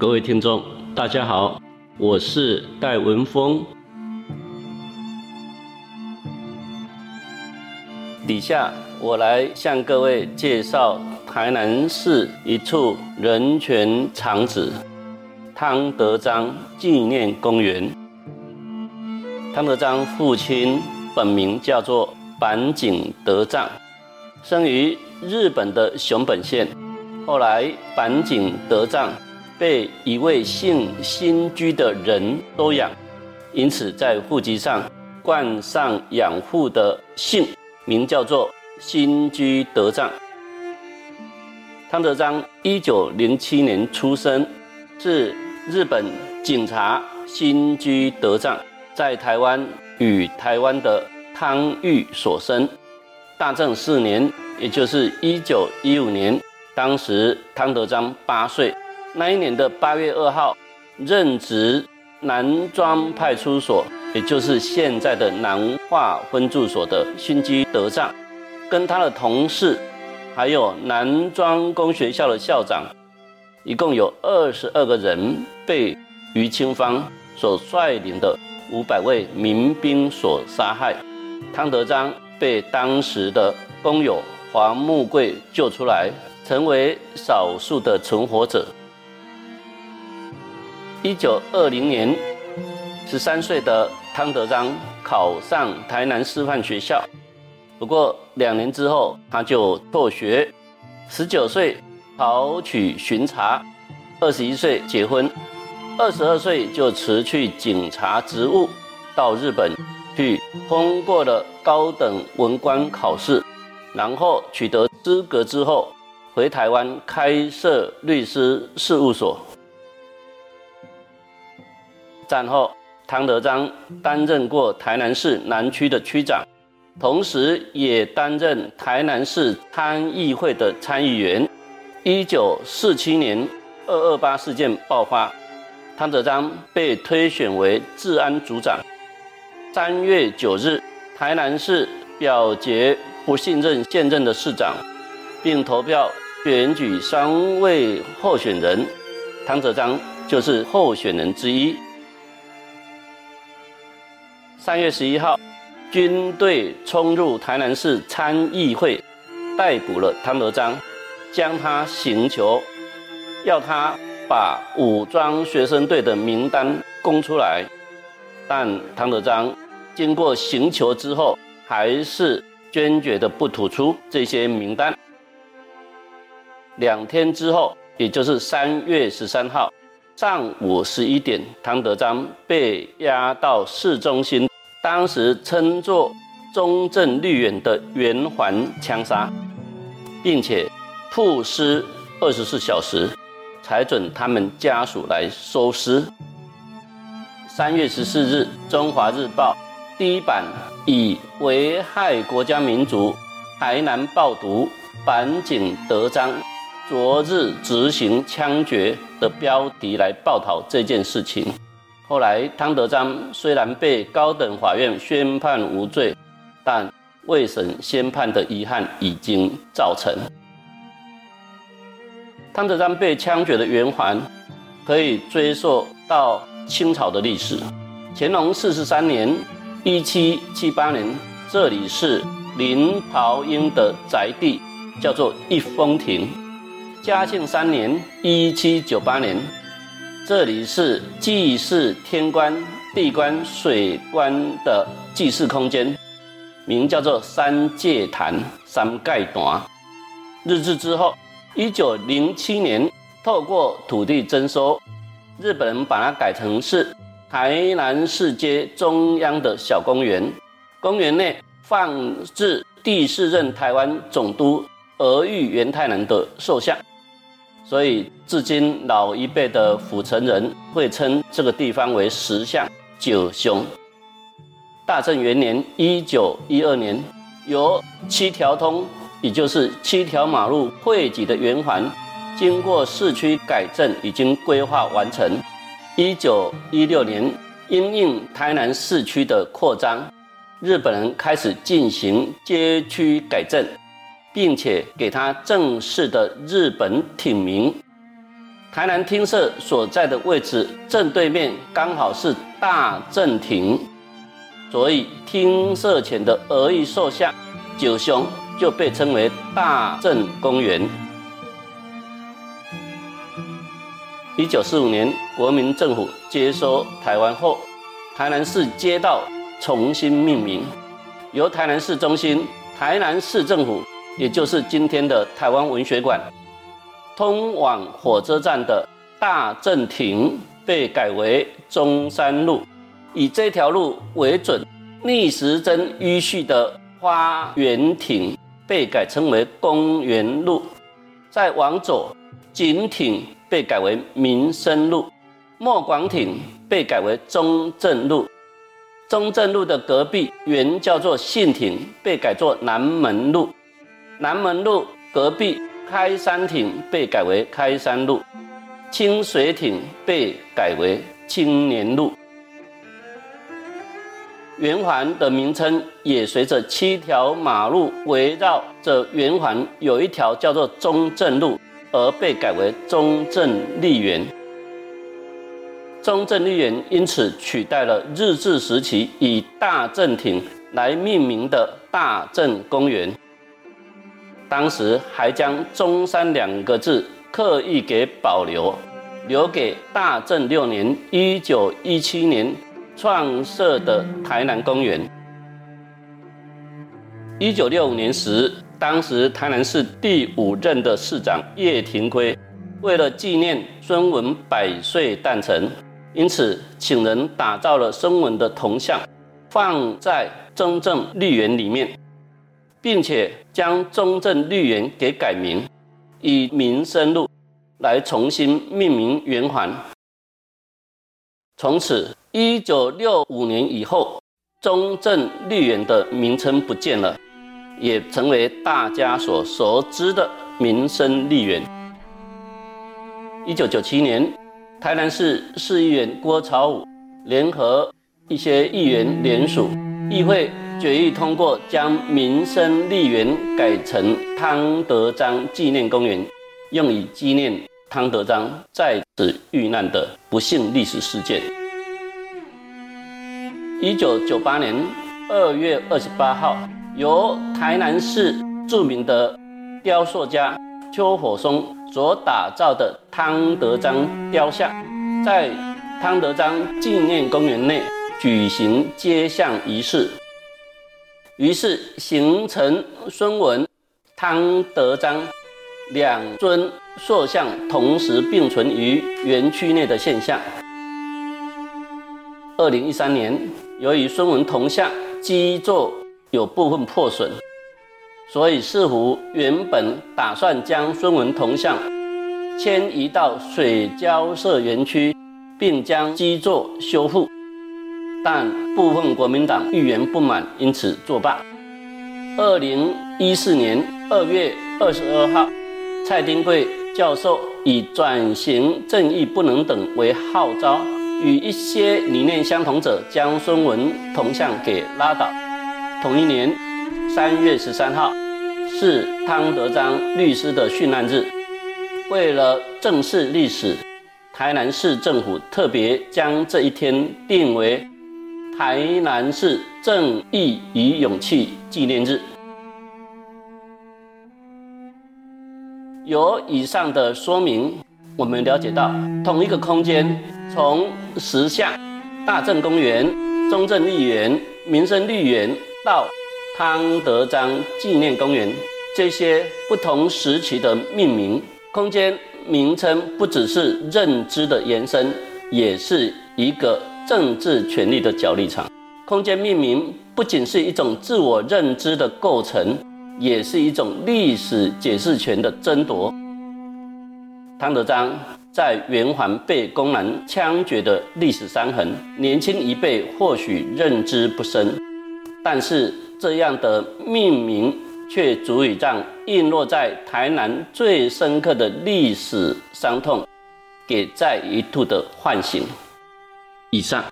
各位听众，大家好，我是戴文峰。底下我来向各位介绍台南市一处人权场址——汤德章纪念公园。汤德章父亲本名叫做板井德藏，生于日本的熊本县，后来板井德藏。被一位姓新居的人收养，因此在户籍上冠上养父的姓，名叫做新居德藏。汤德章一九零七年出生，是日本警察新居德藏在台湾与台湾的汤玉所生。大正四年，也就是一九一五年，当时汤德章八岁。那一年的八月二号，任职南庄派出所，也就是现在的南化分驻所的新居德藏，跟他的同事，还有南庄工学校的校长，一共有二十二个人被于清芳所率领的五百位民兵所杀害。汤德章被当时的工友黄木贵救出来，成为少数的存活者。一九二零年，十三岁的汤德章考上台南师范学校，不过两年之后他就辍学。十九岁考取巡查，二十一岁结婚，二十二岁就辞去警察职务，到日本去通过了高等文官考试，然后取得资格之后，回台湾开设律师事务所。战后，汤德章担任过台南市南区的区长，同时也担任台南市参议会的参议员。一九四七年二二八事件爆发，汤德章被推选为治安组长。三月九日，台南市表决不信任现任的市长，并投票选举三位候选人，汤德章就是候选人之一。三月十一号，军队冲入台南市参议会，逮捕了汤德章，将他刑求，要他把武装学生队的名单供出来。但汤德章经过刑求之后，还是坚决的不吐出这些名单。两天之后，也就是三月十三号上午十一点，汤德章被押到市中心。当时称作中正绿园的圆环枪杀，并且曝尸二十四小时，才准他们家属来收尸。三月十四日，《中华日报》第一版以“危害国家民族，台南暴徒板井德章昨日执行枪决”的标题来报道这件事情。后来，汤德章虽然被高等法院宣判无罪，但未审先判的遗憾已经造成。汤德章被枪决的圆环，可以追溯到清朝的历史。乾隆四十三年（一七七八年），这里是林袍英的宅地，叫做一风亭。嘉庆三年（一七九八年）。这里是祭祀天官、地官、水官的祭祀空间，名叫做三界坛、三盖坛。日治之后，一九零七年，透过土地征收，日本人把它改成是台南市街中央的小公园。公园内放置第四任台湾总督俄玉元太郎的塑像。所以，至今老一辈的府城人会称这个地方为石像九雄。大正元年（一九一二年），由七条通，也就是七条马路汇集的圆环，经过市区改正，已经规划完成。一九一六年，因应台南市区的扩张，日本人开始进行街区改正。并且给他正式的日本挺名，台南厅舍所在的位置正对面刚好是大正亭，所以厅舍前的鹅玉塑像九雄就被称为大正公园。一九四五年，国民政府接收台湾后，台南市街道重新命名，由台南市中心、台南市政府，也就是今天的台湾文学馆，通往火车站的大正亭被改为中山路，以这条路为准，逆时针迂序的花园亭被改称为公园路，再往左，景亭。被改为民生路，莫广亭被改为中正路，中正路的隔壁原叫做信亭，被改作南门路，南门路隔壁开山亭被改为开山路，清水亭被改为青年路，圆环的名称也随着七条马路围绕着圆环有一条叫做中正路。而被改为中正丽园。中正丽园因此取代了日治时期以大正亭来命名的大正公园。当时还将“中山”两个字刻意给保留，留给大正六年（一九一七年）创设的台南公园。一九六五年时。当时台南市第五任的市长叶廷圭，为了纪念孙文百岁诞辰，因此请人打造了孙文的铜像，放在中正绿园里面，并且将中正绿园给改名，以民生路来重新命名圆环。从此，一九六五年以后，中正绿园的名称不见了。也成为大家所熟知的民生绿园。一九九七年，台南市市议员郭朝武联合一些议员联署，议会决议通过，将民生丽园改成汤德章纪念公园，用以纪念汤德章在此遇难的不幸历史事件。一九九八年二月二十八号。由台南市著名的雕塑家邱火松所打造的汤德章雕像，在汤德章纪念公园内举行接像仪式，于是形成孙文、汤德章两尊塑像同时并存于园区内的现象。二零一三年，由于孙文铜像基座。有部分破损，所以似乎原本打算将孙文铜像迁移到水交社园区，并将基座修复，但部分国民党议员不满，因此作罢。二零一四年二月二十二号，蔡丁贵教授以“转型正义不能等”为号召，与一些理念相同者将孙文铜像给拉倒。同一年三月十三号是汤德章律师的殉难日。为了正视历史，台南市政府特别将这一天定为台南市正义与勇气纪念日。由以上的说明，我们了解到，同一个空间，从石像、大正公园、中正绿园、民生绿园。到汤德章纪念公园，这些不同时期的命名空间名称，不只是认知的延伸，也是一个政治权力的角力场。空间命名不仅是一种自我认知的构成，也是一种历史解释权的争夺。汤德章在圆环被公然枪决的历史伤痕，年轻一辈或许认知不深。但是这样的命名却足以让印落在台南最深刻的历史伤痛，给再一度的唤醒。以上。